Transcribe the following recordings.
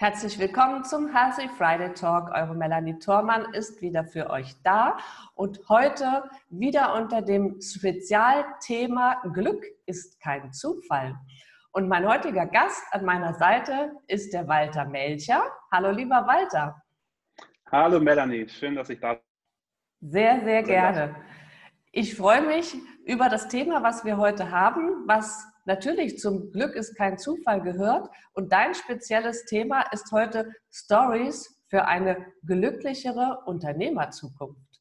Herzlich willkommen zum Healthy Friday Talk. Eure Melanie Thormann ist wieder für euch da und heute wieder unter dem Spezialthema Glück ist kein Zufall. Und mein heutiger Gast an meiner Seite ist der Walter Melcher. Hallo lieber Walter. Hallo Melanie, schön, dass ich da bin. Sehr, sehr gerne. Ich freue mich über das Thema, was wir heute haben, was natürlich zum Glück ist kein Zufall gehört. Und dein spezielles Thema ist heute Stories für eine glücklichere Unternehmerzukunft.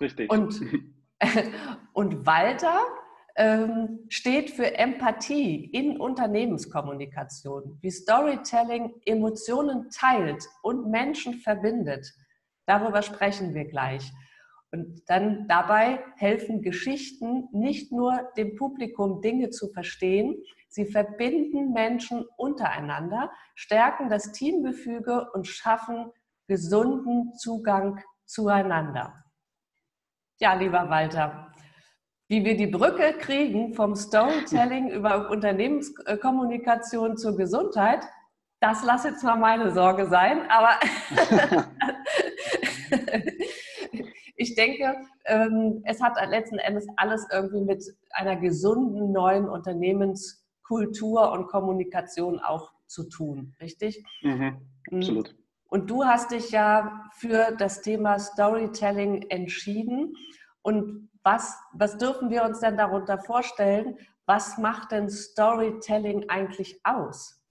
Richtig. Und, und Walter ähm, steht für Empathie in Unternehmenskommunikation, wie Storytelling Emotionen teilt und Menschen verbindet. Darüber sprechen wir gleich. Und dann dabei helfen Geschichten nicht nur dem Publikum Dinge zu verstehen, sie verbinden Menschen untereinander, stärken das Teamgefüge und schaffen gesunden Zugang zueinander. Ja, lieber Walter, wie wir die Brücke kriegen vom Storytelling über Unternehmenskommunikation zur Gesundheit, das lass jetzt mal meine Sorge sein, aber ich denke, ähm, es hat letzten Endes alles irgendwie mit einer gesunden neuen Unternehmenskultur und Kommunikation auch zu tun, richtig? Mhm, absolut. Und du hast dich ja für das Thema Storytelling entschieden. Und was, was dürfen wir uns denn darunter vorstellen? Was macht denn Storytelling eigentlich aus?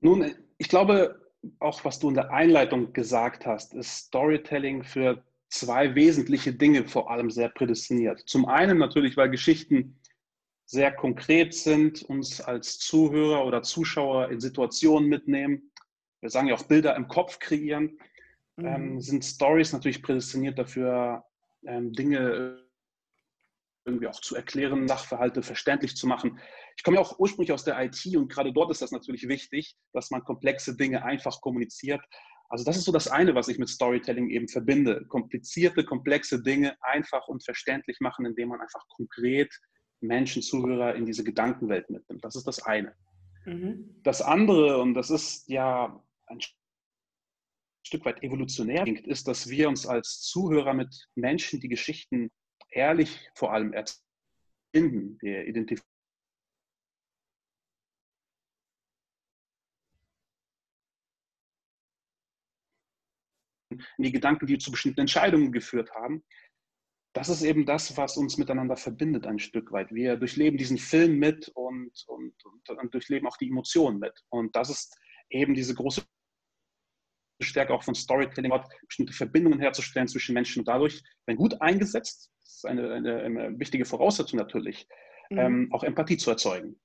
Nun, ich glaube, auch was du in der Einleitung gesagt hast, ist Storytelling für zwei wesentliche Dinge vor allem sehr prädestiniert. Zum einen natürlich, weil Geschichten sehr konkret sind, uns als Zuhörer oder Zuschauer in Situationen mitnehmen. Wir sagen ja auch Bilder im Kopf kreieren. Mhm. Ähm, sind Stories natürlich prädestiniert dafür, ähm, Dinge irgendwie auch zu erklären, Sachverhalte verständlich zu machen. Ich komme ja auch ursprünglich aus der IT und gerade dort ist das natürlich wichtig, dass man komplexe Dinge einfach kommuniziert. Also das ist so das eine, was ich mit Storytelling eben verbinde. Komplizierte, komplexe Dinge einfach und verständlich machen, indem man einfach konkret Menschen, Zuhörer in diese Gedankenwelt mitnimmt. Das ist das eine. Mhm. Das andere, und das ist ja ein Stück weit evolutionär, ist, dass wir uns als Zuhörer mit Menschen, die Geschichten ehrlich vor allem erfinden. Wir identifizieren die Gedanken, die zu bestimmten Entscheidungen geführt haben. Das ist eben das, was uns miteinander verbindet ein Stück weit. Wir durchleben diesen Film mit und, und, und, und durchleben auch die Emotionen mit. Und das ist eben diese große Stärke auch von Storytelling, bestimmte Verbindungen herzustellen zwischen Menschen und dadurch, wenn gut eingesetzt, das ist eine, eine, eine wichtige Voraussetzung natürlich, mhm. ähm, auch Empathie zu erzeugen.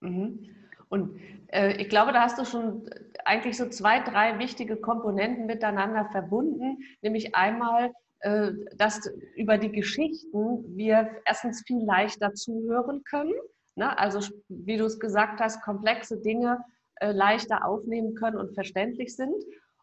Mhm. Und äh, ich glaube, da hast du schon eigentlich so zwei, drei wichtige Komponenten miteinander verbunden, nämlich einmal, äh, dass über die Geschichten wir erstens viel leichter zuhören können. Ne? Also wie du es gesagt hast, komplexe Dinge äh, leichter aufnehmen können und verständlich sind.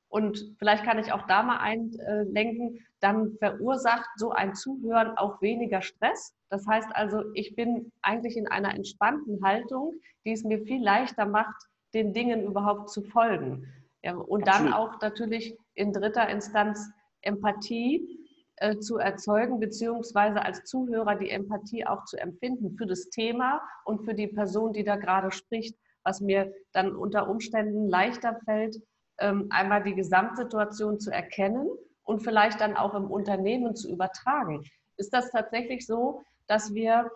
Und vielleicht kann ich auch da mal einlenken, dann verursacht so ein Zuhören auch weniger Stress. Das heißt also, ich bin eigentlich in einer entspannten Haltung, die es mir viel leichter macht, den Dingen überhaupt zu folgen. Ja, und dann auch natürlich in dritter Instanz Empathie äh, zu erzeugen, beziehungsweise als Zuhörer die Empathie auch zu empfinden für das Thema und für die Person, die da gerade spricht, was mir dann unter Umständen leichter fällt, einmal die Gesamtsituation zu erkennen und vielleicht dann auch im Unternehmen zu übertragen. Ist das tatsächlich so, dass wir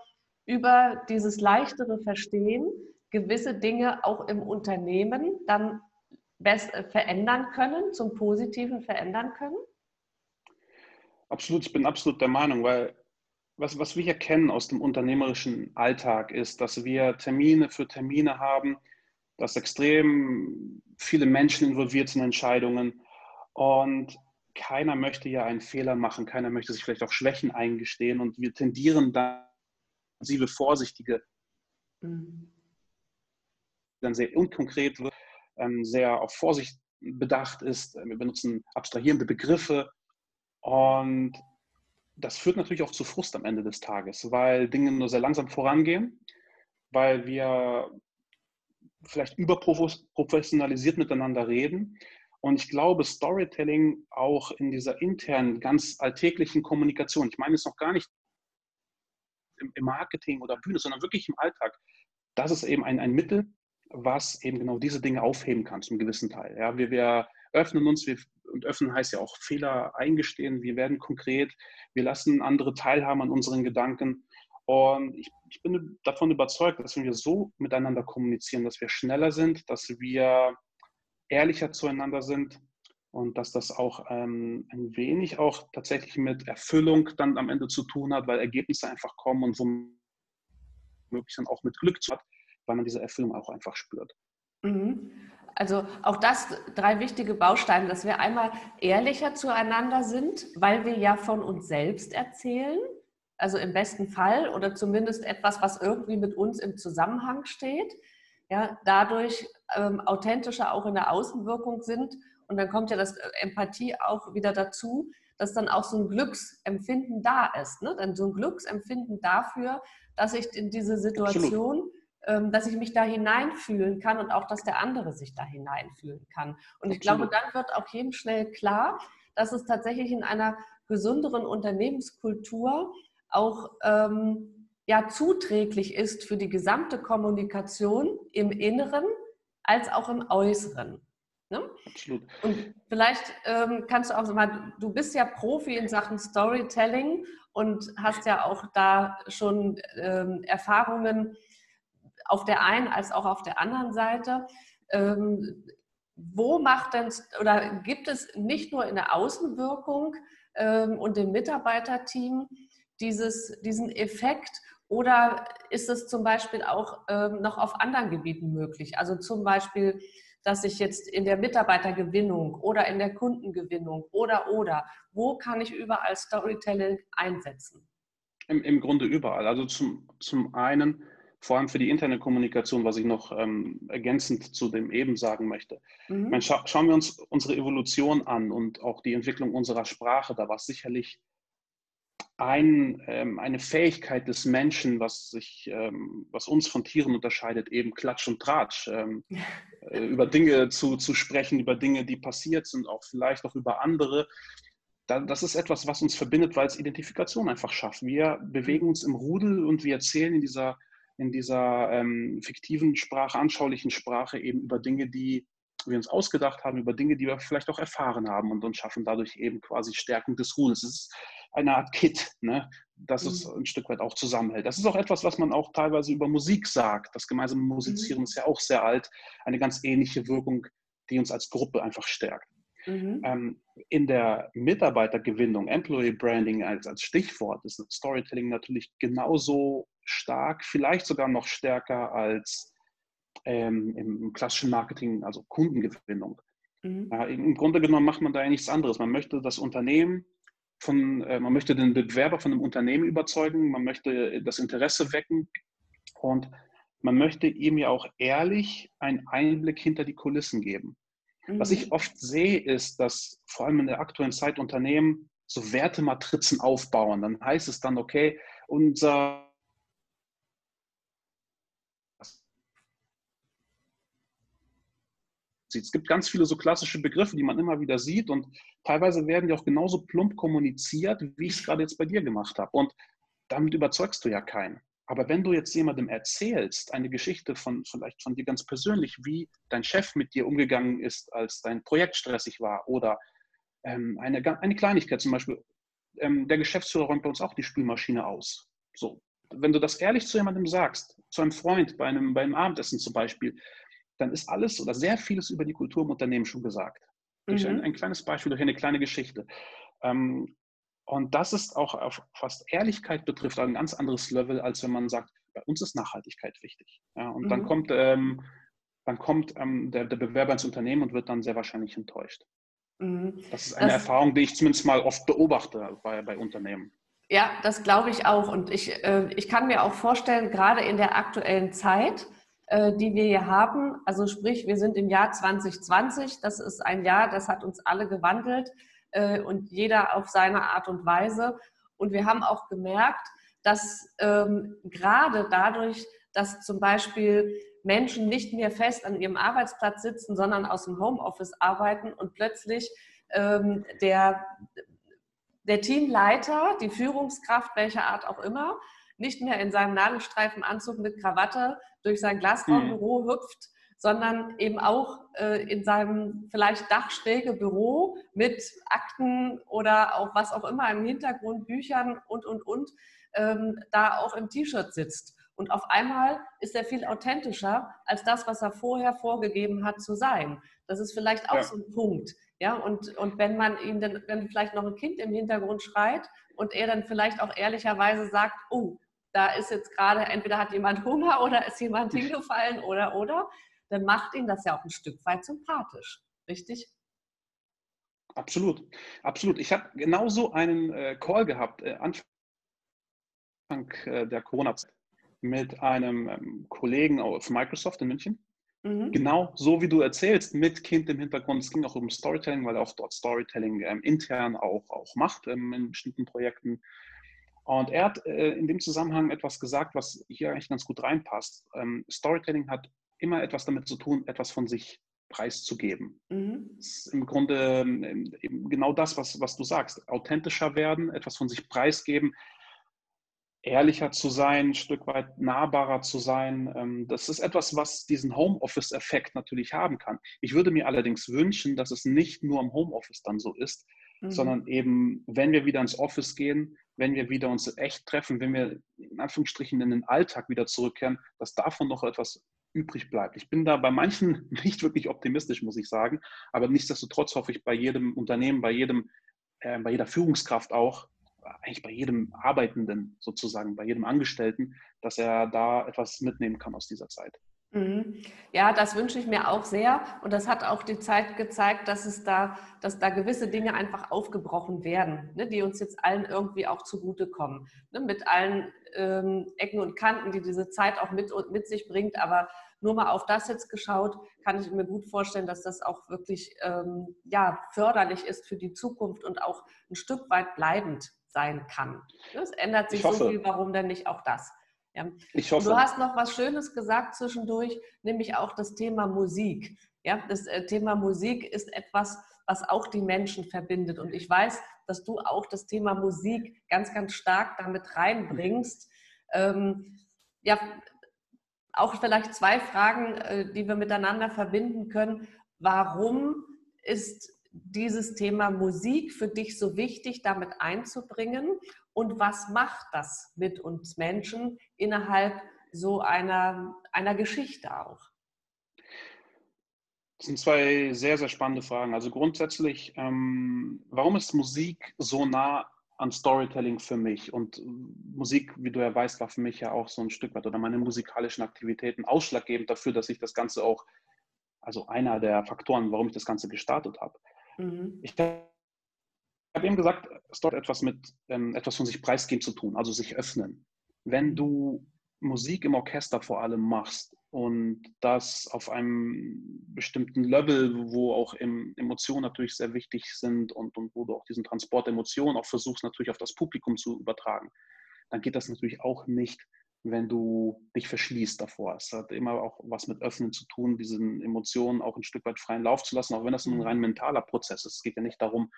über dieses leichtere Verstehen gewisse Dinge auch im Unternehmen dann äh, verändern können, zum Positiven verändern können? Absolut, ich bin absolut der Meinung, weil was, was wir hier kennen aus dem unternehmerischen Alltag ist, dass wir Termine für Termine haben, dass extrem viele Menschen involviert sind in Entscheidungen. Und keiner möchte ja einen Fehler machen, keiner möchte sich vielleicht auch Schwächen eingestehen und wir tendieren dann, sie vorsichtige, mhm. dann sehr unkonkret wird, ähm, sehr auf Vorsicht bedacht ist. Wir benutzen abstrahierende Begriffe und das führt natürlich auch zu Frust am Ende des Tages, weil Dinge nur sehr langsam vorangehen, weil wir vielleicht überprofessionalisiert miteinander reden. Und ich glaube, Storytelling auch in dieser internen, ganz alltäglichen Kommunikation, ich meine es noch gar nicht im Marketing oder Bühne, sondern wirklich im Alltag, das ist eben ein, ein Mittel, was eben genau diese Dinge aufheben kann zum gewissen Teil. Ja, wir, wir öffnen uns, wir, und öffnen heißt ja auch Fehler eingestehen, wir werden konkret, wir lassen andere teilhaben an unseren Gedanken. Und ich, ich bin davon überzeugt, dass wenn wir so miteinander kommunizieren, dass wir schneller sind, dass wir ehrlicher zueinander sind und dass das auch ähm, ein wenig auch tatsächlich mit Erfüllung dann am Ende zu tun hat, weil Ergebnisse einfach kommen und womöglich dann auch mit Glück zu hat, weil man diese Erfüllung auch einfach spürt. Mhm. Also auch das drei wichtige Bausteine, dass wir einmal ehrlicher zueinander sind, weil wir ja von uns selbst erzählen, also im besten Fall oder zumindest etwas, was irgendwie mit uns im Zusammenhang steht. Ja, dadurch ähm, authentischer auch in der Außenwirkung sind. Und dann kommt ja das äh, Empathie auch wieder dazu, dass dann auch so ein Glücksempfinden da ist. Ne? Dann so ein Glücksempfinden dafür, dass ich in diese Situation Absolut ähm, dass ich mich da hineinfühlen kann und auch, dass der andere sich da hineinfühlen kann. Und ich glaube, dann wird auch jedem schnell klar, dass es tatsächlich in einer gesünderen Unternehmenskultur auch ähm, ja, zuträglich ist für die gesamte Kommunikation im Inneren als auch im Äußeren. Ne? Absolut. Und vielleicht ähm, kannst du auch mal, du bist ja Profi in Sachen Storytelling und hast ja auch da schon ähm, Erfahrungen auf der einen als auch auf der anderen Seite. Ähm, wo macht denn oder gibt es nicht nur in der Außenwirkung ähm, und dem Mitarbeiterteam dieses, diesen Effekt oder ist es zum Beispiel auch ähm, noch auf anderen Gebieten möglich? Also zum Beispiel, dass ich jetzt in der Mitarbeitergewinnung oder in der Kundengewinnung oder oder, wo kann ich überall Storytelling einsetzen? Im, im Grunde überall. Also zum, zum einen vor allem für die interne Kommunikation, was ich noch ähm, ergänzend zu dem eben sagen möchte. Mhm. Meine, scha schauen wir uns unsere Evolution an und auch die Entwicklung unserer Sprache. Da war es sicherlich ein, ähm, eine Fähigkeit des Menschen, was, sich, ähm, was uns von Tieren unterscheidet, eben Klatsch und Tratsch. Ähm, äh, über Dinge zu, zu sprechen, über Dinge, die passiert sind, auch vielleicht auch über andere. Da, das ist etwas, was uns verbindet, weil es Identifikation einfach schafft. Wir bewegen uns im Rudel und wir erzählen in dieser in dieser ähm, fiktiven Sprache, anschaulichen Sprache eben über Dinge, die wir uns ausgedacht haben, über Dinge, die wir vielleicht auch erfahren haben und uns schaffen dadurch eben quasi Stärkung des Rudels. Es ist eine Art Kit, ne, das mhm. es ein Stück weit auch zusammenhält. Das ist auch etwas, was man auch teilweise über Musik sagt. Das gemeinsame Musizieren mhm. ist ja auch sehr alt, eine ganz ähnliche Wirkung, die uns als Gruppe einfach stärkt. Mhm. Ähm, in der Mitarbeitergewinnung, Employee Branding als, als Stichwort, ist Storytelling natürlich genauso stark, vielleicht sogar noch stärker als ähm, im klassischen Marketing, also Kundengewinnung. Mhm. Ja, Im Grunde genommen macht man da ja nichts anderes. Man möchte das Unternehmen von, äh, man möchte den Bewerber von einem Unternehmen überzeugen, man möchte das Interesse wecken und man möchte ihm ja auch ehrlich einen Einblick hinter die Kulissen geben. Mhm. Was ich oft sehe, ist, dass vor allem in der aktuellen Zeit Unternehmen so Wertematrizen aufbauen. Dann heißt es dann, okay, unser Es gibt ganz viele so klassische Begriffe, die man immer wieder sieht und teilweise werden die auch genauso plump kommuniziert, wie ich es gerade jetzt bei dir gemacht habe. Und damit überzeugst du ja keinen. Aber wenn du jetzt jemandem erzählst, eine Geschichte von vielleicht von dir ganz persönlich, wie dein Chef mit dir umgegangen ist, als dein Projekt stressig war, oder ähm, eine, eine Kleinigkeit zum Beispiel, ähm, der Geschäftsführer räumt bei uns auch die Spülmaschine aus. So, wenn du das ehrlich zu jemandem sagst, zu einem Freund bei einem, bei einem Abendessen zum Beispiel, dann ist alles oder sehr vieles über die Kultur im Unternehmen schon gesagt. Durch ein, mhm. ein, kleines Beispiel, durch eine kleine Geschichte. Ähm, und das ist auch, auf, was Ehrlichkeit betrifft, ein ganz anderes Level, als wenn man sagt, bei uns ist Nachhaltigkeit wichtig. Ja, und mhm. dann kommt, ähm, dann kommt ähm, der, der, Bewerber ins Unternehmen und wird dann sehr wahrscheinlich enttäuscht. Mhm. Das ist eine das, Erfahrung, die ich zumindest mal oft beobachte bei, bei Unternehmen. Ja, das glaube ich auch. Und ich, äh, ich kann mir auch vorstellen, gerade in der aktuellen Zeit, die wir hier haben, also sprich, wir sind im Jahr 2020, das ist ein Jahr, das hat uns alle gewandelt äh, und jeder auf seine Art und Weise. Und wir haben auch gemerkt, dass ähm, gerade dadurch, dass zum Beispiel Menschen nicht mehr fest an ihrem Arbeitsplatz sitzen, sondern aus dem Homeoffice arbeiten und plötzlich ähm, der, der Teamleiter, die Führungskraft, welcher Art auch immer, nicht mehr in seinem Nadelstreifenanzug mit Krawatte durch sein Glasraumbüro mhm. hüpft, sondern eben auch äh, in seinem vielleicht dachschräge Büro mit Akten oder auch was auch immer im Hintergrund, Büchern und, und, und, ähm, da auch im T-Shirt sitzt. Und auf einmal ist er viel authentischer als das, was er vorher vorgegeben hat zu sein. Das ist vielleicht auch ja. so ein Punkt. Ja, und, und wenn man ihm dann, wenn vielleicht noch ein Kind im Hintergrund schreit und er dann vielleicht auch ehrlicherweise sagt, oh, da ist jetzt gerade, entweder hat jemand Hunger oder ist jemand hingefallen oder, oder, dann macht ihn das ja auch ein Stück weit sympathisch. Richtig? Absolut, absolut. Ich habe genauso einen äh, Call gehabt, äh, Anfang äh, der Corona-Zeit mit einem ähm, Kollegen aus Microsoft in München. Mhm. Genau so wie du erzählst, mit Kind im Hintergrund. Es ging auch um Storytelling, weil er auch dort Storytelling ähm, intern auch, auch macht ähm, in bestimmten Projekten. Und er hat äh, in dem Zusammenhang etwas gesagt, was hier eigentlich ganz gut reinpasst. Ähm, Storytelling hat immer etwas damit zu tun, etwas von sich preiszugeben. Mhm. Das ist im Grunde ähm, genau das, was, was du sagst. Authentischer werden, etwas von sich preisgeben, ehrlicher zu sein, ein Stück weit nahbarer zu sein. Ähm, das ist etwas, was diesen Homeoffice-Effekt natürlich haben kann. Ich würde mir allerdings wünschen, dass es nicht nur im Homeoffice dann so ist, mhm. sondern eben, wenn wir wieder ins Office gehen, wenn wir wieder uns echt treffen, wenn wir in Anführungsstrichen in den Alltag wieder zurückkehren, dass davon noch etwas übrig bleibt. Ich bin da bei manchen nicht wirklich optimistisch, muss ich sagen, aber nichtsdestotrotz hoffe ich bei jedem Unternehmen, bei jedem, äh, bei jeder Führungskraft auch, eigentlich bei jedem Arbeitenden sozusagen, bei jedem Angestellten, dass er da etwas mitnehmen kann aus dieser Zeit. Mhm. Ja, das wünsche ich mir auch sehr. Und das hat auch die Zeit gezeigt, dass es da, dass da gewisse Dinge einfach aufgebrochen werden, ne, die uns jetzt allen irgendwie auch zugutekommen. Ne, mit allen ähm, Ecken und Kanten, die diese Zeit auch mit, mit sich bringt. Aber nur mal auf das jetzt geschaut, kann ich mir gut vorstellen, dass das auch wirklich ähm, ja, förderlich ist für die Zukunft und auch ein Stück weit bleibend sein kann. Es ändert sich so viel, warum denn nicht auch das? Ja. Ich hoffe. Du hast noch was Schönes gesagt zwischendurch, nämlich auch das Thema Musik. Ja, das äh, Thema Musik ist etwas, was auch die Menschen verbindet. Und ich weiß, dass du auch das Thema Musik ganz, ganz stark damit reinbringst. Ähm, ja, auch vielleicht zwei Fragen, äh, die wir miteinander verbinden können. Warum ist dieses Thema Musik für dich so wichtig, damit einzubringen? Und was macht das mit uns Menschen innerhalb so einer, einer Geschichte auch? Das sind zwei sehr, sehr spannende Fragen. Also grundsätzlich, ähm, warum ist Musik so nah an Storytelling für mich? Und Musik, wie du ja weißt, war für mich ja auch so ein Stück weit oder meine musikalischen Aktivitäten ausschlaggebend dafür, dass ich das Ganze auch, also einer der Faktoren, warum ich das Ganze gestartet habe. Mhm. Ich habe eben gesagt, es hat etwas mit ähm, etwas von sich preisgeben zu tun, also sich öffnen. Wenn du Musik im Orchester vor allem machst und das auf einem bestimmten Level, wo auch Emotionen natürlich sehr wichtig sind und, und wo du auch diesen Transport Emotionen auch versuchst natürlich auf das Publikum zu übertragen, dann geht das natürlich auch nicht, wenn du dich verschließt davor. Es hat immer auch was mit Öffnen zu tun, diesen Emotionen auch ein Stück weit freien Lauf zu lassen, auch wenn das ein mhm. rein mentaler Prozess ist. Es geht ja nicht darum,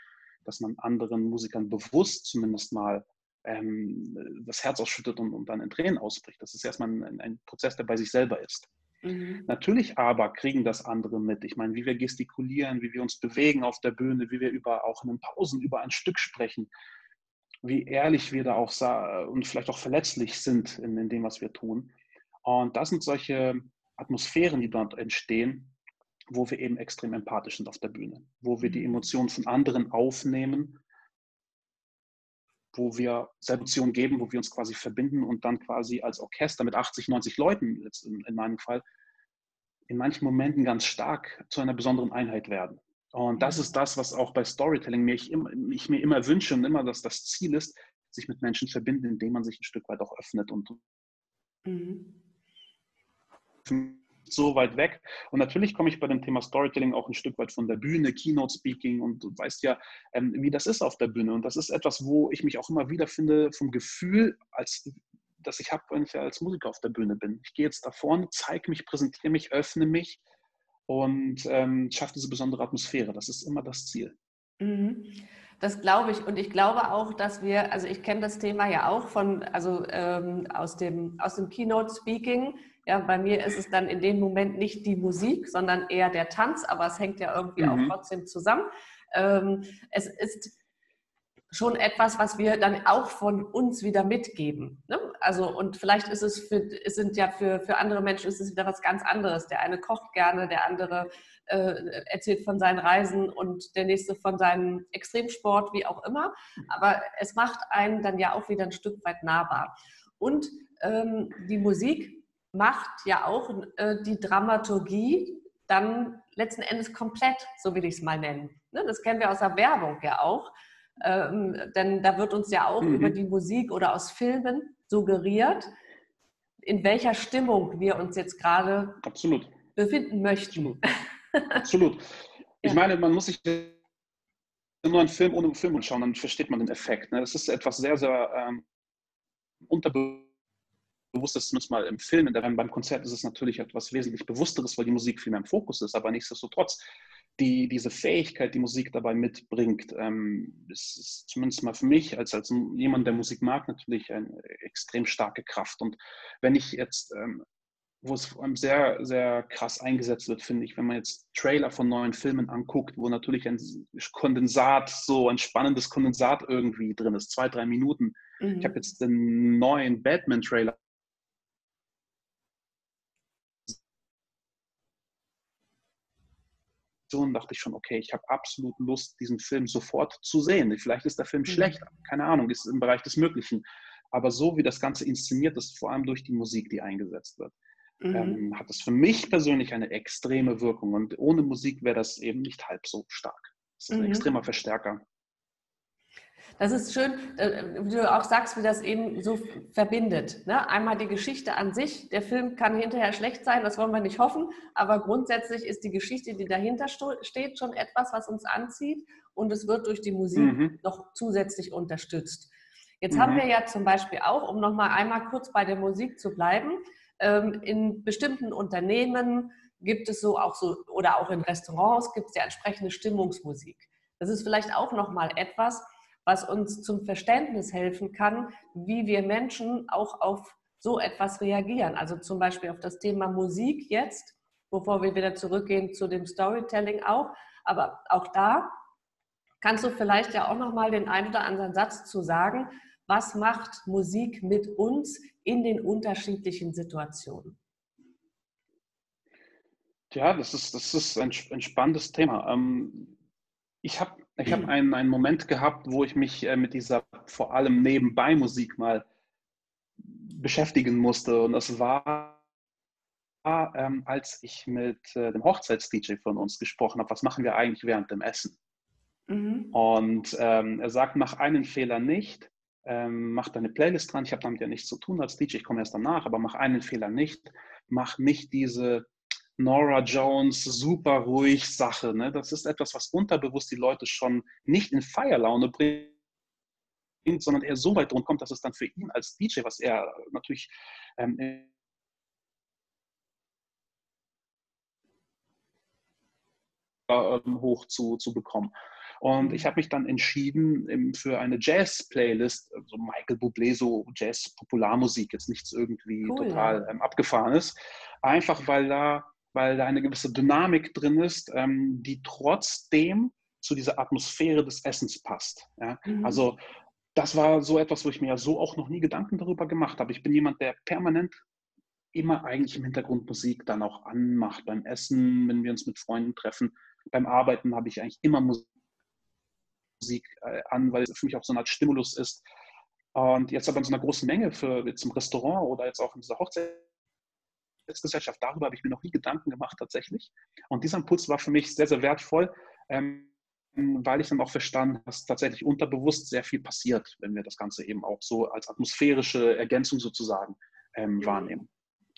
dass man anderen Musikern bewusst zumindest mal ähm, das Herz ausschüttet und, und, dann in Tränen ausbricht. Das ist erstmal ein, ein Prozess, der bei sich selber ist. Mhm. Natürlich aber kriegen das andere mit. Ich meine, wie wir gestikulieren, wie wir uns bewegen auf der Bühne, wie wir über auch in den Pausen über ein Stück sprechen, wie ehrlich wir da auch und vielleicht auch verletzlich sind in, in dem, was wir tun. Und das sind solche Atmosphären, die dort entstehen, wo wir eben extrem empathisch sind auf der Bühne, wo wir die mhm. Emotionen von anderen aufnehmen, wo wir Emotionen geben, wo wir uns quasi verbinden und dann quasi als Orchester mit 80, 90 Leuten, jetzt in, in meinem Fall, in manchen Momenten ganz stark zu einer besonderen Einheit werden. Und das ist das, was auch bei Storytelling mir ich, immer, ich mir immer wünsche und immer dass das Ziel ist, sich mit Menschen verbinden, indem man sich ein Stück weit auch öffnet und mhm. so weit weg. Und natürlich komme ich bei dem Thema Storytelling auch ein Stück weit von der Bühne, Keynote Speaking und du weißt ja, ähm, wie das ist auf der Bühne. Und das ist etwas, wo ich mich auch immer wieder finde vom Gefühl, als dass ich habe, wenn ich als Musiker auf der Bühne bin. Ich gehe jetzt da vorne, zeige mich, präsentiere mich, öffne mich und ähm, schaffe diese besondere Atmosphäre. Das ist immer das Ziel. Mhm. Das glaube ich. Und ich glaube auch, dass wir, also ich kenne das Thema ja auch von, also ähm, aus dem, aus dem Keynote Speaking. Ja, bei mir ist es dann in dem Moment nicht die Musik, sondern eher der Tanz, aber es hängt ja irgendwie mhm. auch trotzdem zusammen. Ähm, es ist schon etwas, was wir dann auch von uns wieder mitgeben. Ne? Also und vielleicht ist es für, sind ja für, für andere Menschen ist es wieder was ganz anderes. Der eine kocht gerne, der andere äh, erzählt von seinen Reisen und der nächste von seinem Extremsport, wie auch immer. Aber es macht einen dann ja auch wieder ein Stück weit nahbar. Und ähm, die Musik macht ja auch äh, die Dramaturgie dann letzten Endes komplett, so will ich es mal nennen. Ne? Das kennen wir aus der Werbung ja auch. Ähm, denn da wird uns ja auch mhm. über die Musik oder aus Filmen suggeriert, in welcher Stimmung wir uns jetzt gerade Absolut. befinden möchten. Absolut. Absolut. Ich ja. meine, man muss sich nur einen Film ohne Film anschauen, dann versteht man den Effekt. Ne? Das ist etwas sehr, sehr ähm, unterbewusstes, zumindest mal im Film. Beim Konzert ist es natürlich etwas wesentlich Bewussteres, weil die Musik viel mehr im Fokus ist, aber nichtsdestotrotz die, diese Fähigkeit, die Musik dabei mitbringt, ähm, ist, ist, zumindest mal für mich als, als jemand, der Musik mag, natürlich eine extrem starke Kraft. Und wenn ich jetzt, ähm, wo es sehr, sehr krass eingesetzt wird, finde ich, wenn man jetzt Trailer von neuen Filmen anguckt, wo natürlich ein Kondensat, so ein spannendes Kondensat irgendwie drin ist, zwei, drei Minuten. Mhm. Ich habe jetzt den neuen Batman-Trailer Situation dachte ich schon, okay, ich habe absolut Lust, diesen Film sofort zu sehen. Vielleicht ist der Film mhm. schlecht, keine Ahnung, ist im Bereich des Möglichen. Aber so wie das Ganze inszeniert ist, vor allem durch die Musik, die eingesetzt wird, mhm. ähm, hat es für mich persönlich eine extreme Wirkung. Und ohne Musik wäre das eben nicht halb so stark. Das ist ein mhm. extremer Verstärker. Das ist schön, äh, wie du auch sagst, wie das eben so verbindet. Ne? Einmal die Geschichte an sich. Der Film kann hinterher schlecht sein, das wollen wir nicht hoffen. Aber grundsätzlich ist die Geschichte, die dahinter steht, schon etwas, was uns anzieht. Und es wird durch die Musik mhm. noch zusätzlich unterstützt. Jetzt mhm. haben wir ja zum Beispiel auch, um nochmal einmal kurz bei der Musik zu bleiben, ähm, in bestimmten Unternehmen gibt es so auch so, oder auch in Restaurants gibt es ja entsprechende Stimmungsmusik. Das ist vielleicht auch nochmal etwas, was uns zum Verständnis helfen kann, wie wir Menschen auch auf so etwas reagieren. Also zum Beispiel auf das Thema Musik jetzt, bevor wir wieder zurückgehen zu dem Storytelling auch. Aber auch da kannst du vielleicht ja auch noch mal den einen oder anderen Satz zu sagen. Was macht Musik mit uns in den unterschiedlichen Situationen? Ja, das ist, das ist ein, ein spannendes Thema. Ähm, ich habe ich habe einen, einen Moment gehabt, wo ich mich äh, mit dieser vor allem nebenbei Musik mal beschäftigen musste. Und das war, ähm, als ich mit äh, dem Hochzeits-DJ von uns gesprochen habe, was machen wir eigentlich während dem Essen? Mhm. Und ähm, er sagt, mach einen Fehler nicht, ähm, mach deine Playlist dran. Ich habe damit ja nichts zu tun als DJ, ich komme erst danach, aber mach einen Fehler nicht. Mach nicht diese Nora Jones, super ruhig Sache. Ne? Das ist etwas, was unterbewusst die Leute schon nicht in Feierlaune bringt, sondern eher so weit drum kommt, dass es dann für ihn als DJ, was er natürlich ähm, hoch zu, zu bekommen. Und ich habe mich dann entschieden für eine Jazz-Playlist, also Michael Bublé, so Jazz-Popularmusik, jetzt nichts irgendwie cool, total ähm, abgefahrenes, einfach weil da weil da eine gewisse Dynamik drin ist, ähm, die trotzdem zu dieser Atmosphäre des Essens passt. Ja? Mhm. Also das war so etwas, wo ich mir ja so auch noch nie Gedanken darüber gemacht habe. Ich bin jemand, der permanent immer eigentlich im Hintergrund Musik dann auch anmacht. Beim Essen, wenn wir uns mit Freunden treffen, beim Arbeiten habe ich eigentlich immer Musik äh, an, weil es für mich auch so eine Art Stimulus ist. Und jetzt aber in so einer großen Menge für jetzt im Restaurant oder jetzt auch in dieser Hochzeit Gesellschaft, darüber habe ich mir noch nie Gedanken gemacht tatsächlich. Und dieser Impuls war für mich sehr, sehr wertvoll, ähm, weil ich dann auch verstanden habe, dass tatsächlich unterbewusst sehr viel passiert, wenn wir das Ganze eben auch so als atmosphärische Ergänzung sozusagen ähm, mhm. wahrnehmen.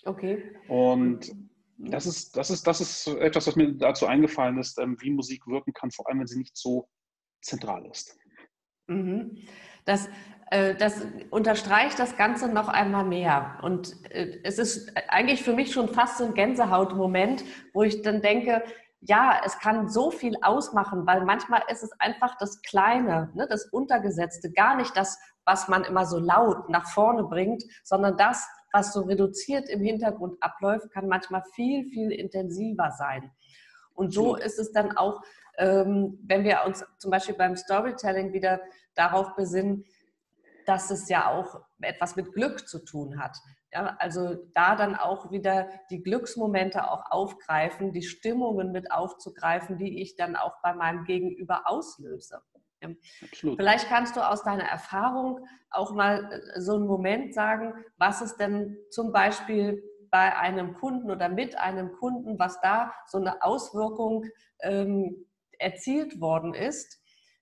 Okay. Und das ist, das, ist, das ist etwas, was mir dazu eingefallen ist, ähm, wie Musik wirken kann, vor allem wenn sie nicht so zentral ist. Mhm. Das, das unterstreicht das Ganze noch einmal mehr. Und äh, es ist eigentlich für mich schon fast so ein Gänsehautmoment, wo ich dann denke, ja, es kann so viel ausmachen, weil manchmal ist es einfach das Kleine, ne, das Untergesetzte, gar nicht das, was man immer so laut nach vorne bringt, sondern das, was so reduziert im Hintergrund abläuft, kann manchmal viel, viel intensiver sein. Und so ist es dann auch, ähm, wenn wir uns zum Beispiel beim Storytelling wieder darauf besinnen, dass es ja auch etwas mit Glück zu tun hat. Ja, also da dann auch wieder die Glücksmomente auch aufgreifen, die Stimmungen mit aufzugreifen, die ich dann auch bei meinem Gegenüber auslöse. Ja. Vielleicht kannst du aus deiner Erfahrung auch mal äh, so einen Moment sagen, was es denn zum Beispiel bei einem Kunden oder mit einem Kunden, was da so eine Auswirkung ähm, erzielt worden ist,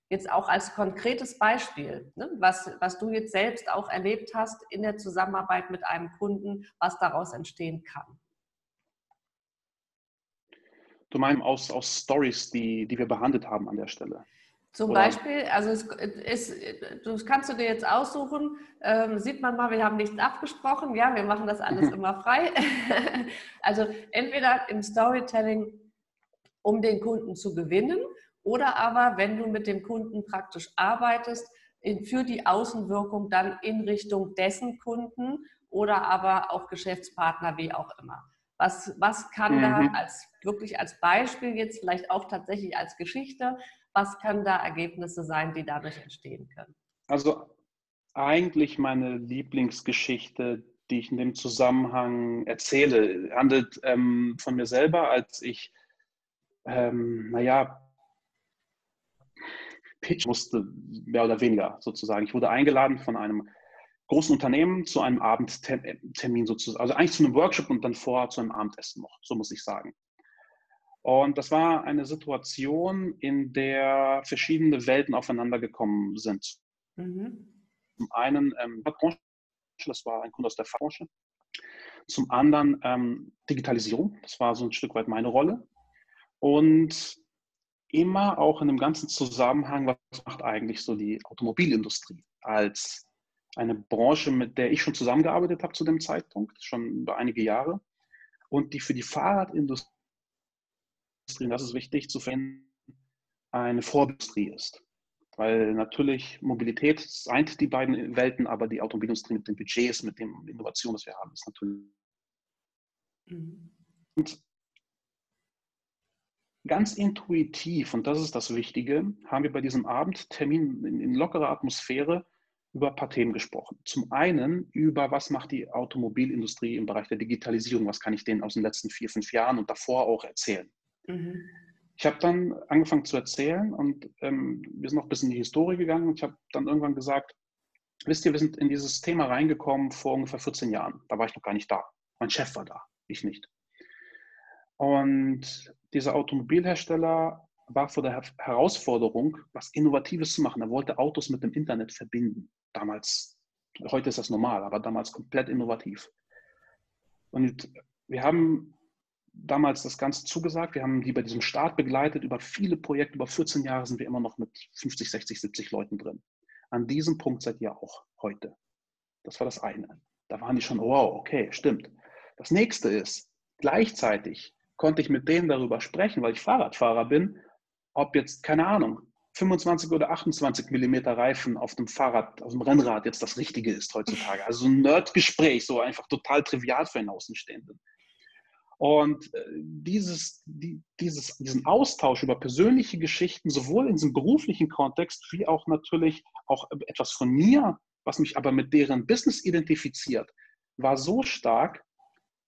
Jetzt auch als konkretes Beispiel, ne, was, was du jetzt selbst auch erlebt hast in der Zusammenarbeit mit einem Kunden, was daraus entstehen kann. Du meinst aus, aus Stories, die, die wir behandelt haben an der Stelle? Zum Oder? Beispiel, also es ist, das kannst du dir jetzt aussuchen, ähm, sieht man mal, wir haben nichts abgesprochen, ja, wir machen das alles immer frei. also entweder im Storytelling, um den Kunden zu gewinnen oder aber, wenn du mit dem Kunden praktisch arbeitest, für die Außenwirkung dann in Richtung dessen Kunden oder aber auch Geschäftspartner, wie auch immer. Was, was kann mhm. da als wirklich als Beispiel jetzt, vielleicht auch tatsächlich als Geschichte, was können da Ergebnisse sein, die dadurch entstehen können? Also eigentlich meine Lieblingsgeschichte, die ich in dem Zusammenhang erzähle, handelt ähm, von mir selber, als ich, ähm, naja, Pitch musste, mehr oder weniger sozusagen. Ich wurde eingeladen von einem großen Unternehmen zu einem Abendtermin sozusagen, also eigentlich zu einem Workshop und dann vorher zu einem Abendessen noch, so muss ich sagen. Und das war eine Situation, in der verschiedene Welten aufeinander gekommen sind. Mhm. Zum einen ähm, das war ein Kunde aus der Fachbranche. Zum anderen ähm, Digitalisierung, das war so ein Stück weit meine Rolle. Und immer auch in dem ganzen Zusammenhang, was macht eigentlich so die Automobilindustrie als eine Branche, mit der ich schon zusammengearbeitet habe zu dem Zeitpunkt, schon über einige Jahre, und die für die Fahrradindustrie, das ist wichtig zu finden, eine Vorbildindustrie ist. Weil natürlich Mobilität eint die beiden Welten, aber die Automobilindustrie mit den Budgets, mit den Innovationen, das wir haben, ist natürlich. Mhm. Und Ganz intuitiv, und das ist das Wichtige, haben wir bei diesem Abendtermin in, lockerer Atmosphäre über ein paar Themen gesprochen. Zum einen über, was macht die Automobilindustrie im Bereich der Digitalisierung, was kann ich denen aus den letzten vier, fünf Jahren und davor auch erzählen. Mhm. Ich habe dann angefangen zu erzählen und ähm, wir sind noch ein bisschen in die Historie gegangen und ich habe dann irgendwann gesagt, wisst ihr, wir sind in dieses Thema reingekommen vor ungefähr 14 Jahren. Da war ich noch gar nicht da. Mein Chef war da, ich nicht. Und dieser Automobilhersteller war vor der Herausforderung, was Innovatives zu machen. Er wollte Autos mit dem Internet verbinden. Damals, heute ist das normal, aber damals komplett innovativ. Und wir haben damals das Ganze zugesagt. Wir haben die bei diesem Start begleitet. Über viele Projekte, über 14 Jahre sind wir immer noch mit 50, 60, 70 Leuten drin. An diesem Punkt seid ihr auch heute. Das war das eine. Da waren die schon, wow, okay, stimmt. Das nächste ist, gleichzeitig konnte ich mit denen darüber sprechen, weil ich Fahrradfahrer bin, ob jetzt, keine Ahnung, 25 oder 28 Millimeter Reifen auf dem Fahrrad, auf dem Rennrad jetzt das Richtige ist heutzutage. Also so ein Nerdgespräch, so einfach total trivial für einen Außenstehenden. Und äh, dieses, die, dieses, diesen Austausch über persönliche Geschichten, sowohl in diesem beruflichen Kontext, wie auch natürlich auch etwas von mir, was mich aber mit deren Business identifiziert, war so stark,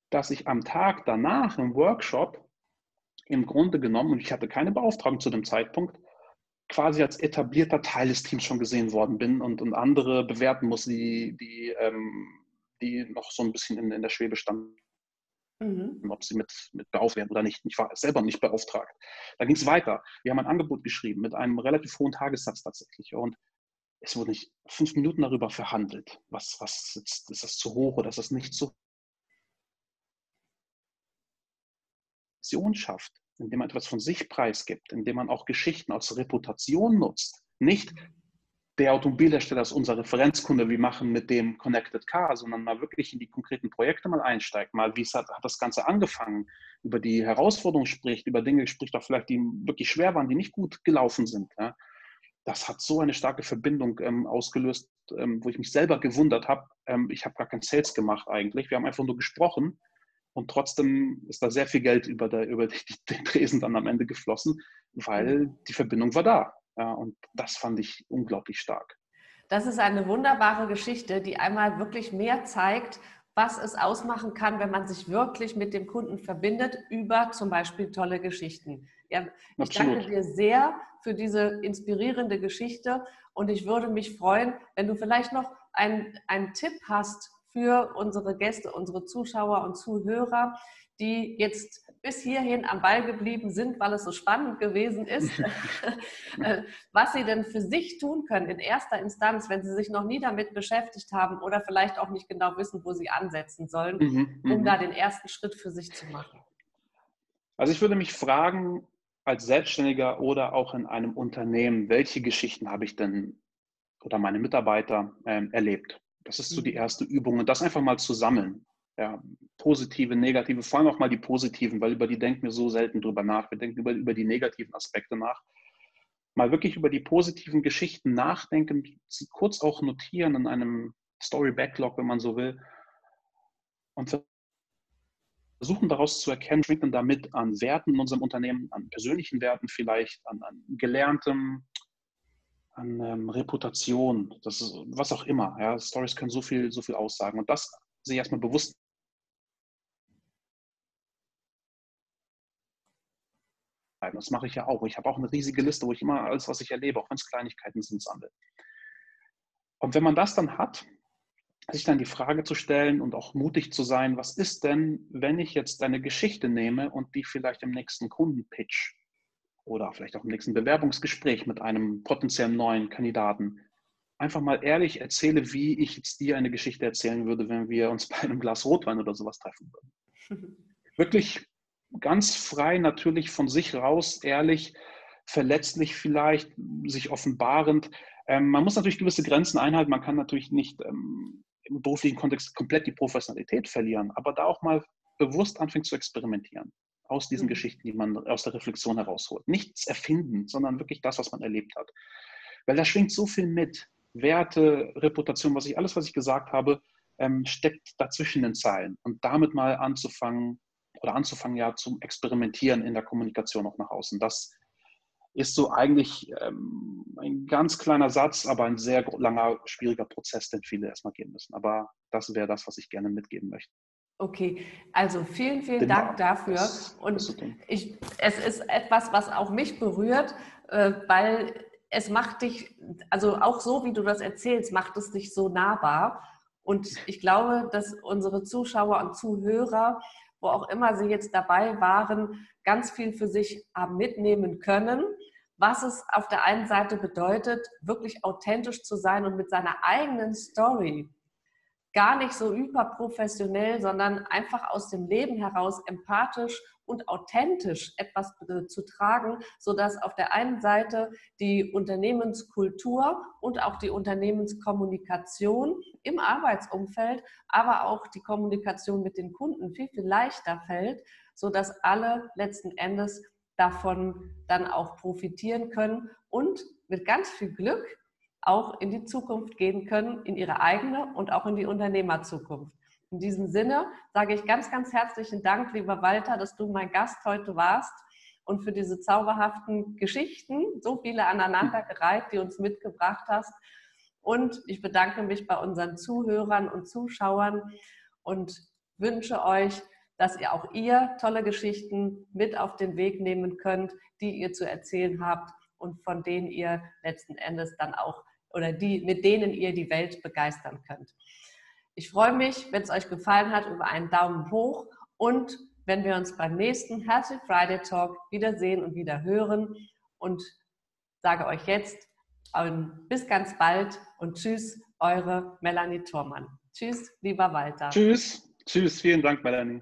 dass ich am Tag danach im Workshop im Grunde genommen, und ich hatte keine Beauftragung zu dem Zeitpunkt, quasi als etablierter Teil des Teams schon gesehen worden bin und, und andere bewerten muss, die, die, ähm, die noch so ein bisschen in, in der Schwebe standen. mhm. ob sie mit, mit beauftragt werden oder nicht. Ich war selber nicht beauftragt. Da ging es weiter. Wir haben ein Angebot geschrieben mit einem relativ hohen Tagessatz tatsächlich. Und es wurde nicht fünf Minuten darüber verhandelt. Was, was ist, ist das zu hoch oder ist das nicht zu hoch? schafft, indem man etwas von sich preisgibt, indem man auch Geschichten aus Reputation nutzt. Nicht der Automobilhersteller ist unser Referenzkunde, wir machen mit dem Connected Car, sondern mal wirklich in die konkreten Projekte mal einsteigt, mal wie hat, hat das Ganze angefangen, über die Herausforderungen spricht, über Dinge spricht auch vielleicht, die wirklich schwer waren, die nicht gut gelaufen sind. Ja. Das hat so eine starke Verbindung ähm, ausgelöst, ähm, wo ich mich selber gewundert habe. Ähm, ich habe gar keinen Sales gemacht eigentlich. Wir haben einfach nur gesprochen und trotzdem ist da sehr viel Geld über, der, über den Tresen dann am Ende geflossen, weil die Verbindung war da. Ja, und das fand ich unglaublich stark. Das ist eine wunderbare Geschichte, die einmal wirklich mehr zeigt, was es ausmachen kann, wenn man sich wirklich mit dem Kunden verbindet über zum Beispiel tolle Geschichten. Ja, ich Absolut. danke dir sehr für diese inspirierende Geschichte und ich würde mich freuen, wenn du vielleicht noch einen, einen Tipp hast für unsere Gäste, unsere Zuschauer und Zuhörer, die jetzt bis hierhin am Ball geblieben sind, weil es so spannend gewesen ist, äh, was sie denn für sich tun können in erster Instanz, wenn sie sich noch nie damit beschäftigt haben oder vielleicht auch nicht genau wissen, wo sie ansetzen sollen, mhm, um mhm. da den ersten Schritt für sich zu machen. Also ich würde mich fragen, als Selbstständiger oder auch in einem Unternehmen, welche Geschichten habe ich denn oder meine Mitarbeiter ähm, erlebt? Das ist so die mhm. erste Übung und das einfach mal zu sammeln ja, positive, negative, vor allem auch mal die positiven, weil über die denken wir so selten drüber nach. Wir denken über, über die negativen Aspekte nach. Mal wirklich über die positiven Geschichten nachdenken, sie kurz auch notieren in einem Story Backlog, wenn man so will. Und versuchen daraus zu erkennen, schwingt denn damit an Werten in unserem Unternehmen, an persönlichen Werten vielleicht, an, an gelerntem, an ähm, Reputation, das ist was auch immer. Ja, Stories können so viel, so viel aussagen. Und das sich erstmal bewusst Das mache ich ja auch. Ich habe auch eine riesige Liste, wo ich immer alles, was ich erlebe, auch wenn es Kleinigkeiten sind, sammle. Und wenn man das dann hat, sich dann die Frage zu stellen und auch mutig zu sein, was ist denn, wenn ich jetzt eine Geschichte nehme und die vielleicht im nächsten Kundenpitch oder vielleicht auch im nächsten Bewerbungsgespräch mit einem potenziellen neuen Kandidaten einfach mal ehrlich erzähle, wie ich jetzt dir eine Geschichte erzählen würde, wenn wir uns bei einem Glas Rotwein oder sowas treffen würden. Wirklich ganz frei, natürlich von sich raus, ehrlich, verletzlich vielleicht, sich offenbarend. Ähm, man muss natürlich gewisse Grenzen einhalten. Man kann natürlich nicht ähm, im beruflichen Kontext komplett die Professionalität verlieren, aber da auch mal bewusst anfängt zu experimentieren aus diesen mhm. Geschichten, die man aus der Reflexion herausholt. Nichts erfinden, sondern wirklich das, was man erlebt hat. Weil da schwingt so viel mit. Werte, Reputation, was ich alles, was ich gesagt habe, ähm, steckt dazwischen den Zeilen. Und damit mal anzufangen, oder anzufangen, ja, zum Experimentieren in der Kommunikation auch nach außen. Das ist so eigentlich ähm, ein ganz kleiner Satz, aber ein sehr langer, schwieriger Prozess, den viele erstmal gehen müssen. Aber das wäre das, was ich gerne mitgeben möchte. Okay, also vielen, vielen genau. Dank dafür. Und ich, es ist etwas, was auch mich berührt, äh, weil es macht dich, also auch so, wie du das erzählst, macht es dich so nahbar. Und ich glaube, dass unsere Zuschauer und Zuhörer wo auch immer sie jetzt dabei waren, ganz viel für sich haben mitnehmen können, was es auf der einen Seite bedeutet, wirklich authentisch zu sein und mit seiner eigenen Story gar nicht so überprofessionell, sondern einfach aus dem Leben heraus empathisch und authentisch etwas zu tragen, sodass auf der einen Seite die Unternehmenskultur und auch die Unternehmenskommunikation im Arbeitsumfeld, aber auch die Kommunikation mit den Kunden viel, viel leichter fällt, sodass alle letzten Endes davon dann auch profitieren können und mit ganz viel Glück auch in die Zukunft gehen können, in ihre eigene und auch in die Unternehmerzukunft. In diesem Sinne sage ich ganz, ganz herzlichen Dank, lieber Walter, dass du mein Gast heute warst und für diese zauberhaften Geschichten, so viele aneinandergereiht, die uns mitgebracht hast. Und ich bedanke mich bei unseren Zuhörern und Zuschauern und wünsche euch, dass ihr auch ihr tolle Geschichten mit auf den Weg nehmen könnt, die ihr zu erzählen habt und von denen ihr letzten Endes dann auch oder die, mit denen ihr die Welt begeistern könnt. Ich freue mich, wenn es euch gefallen hat, über einen Daumen hoch und wenn wir uns beim nächsten Healthy Friday Talk wiedersehen und wieder hören. Und sage euch jetzt ähm, bis ganz bald und tschüss, eure Melanie Thormann. Tschüss, lieber Walter. Tschüss, tschüss, vielen Dank, Melanie.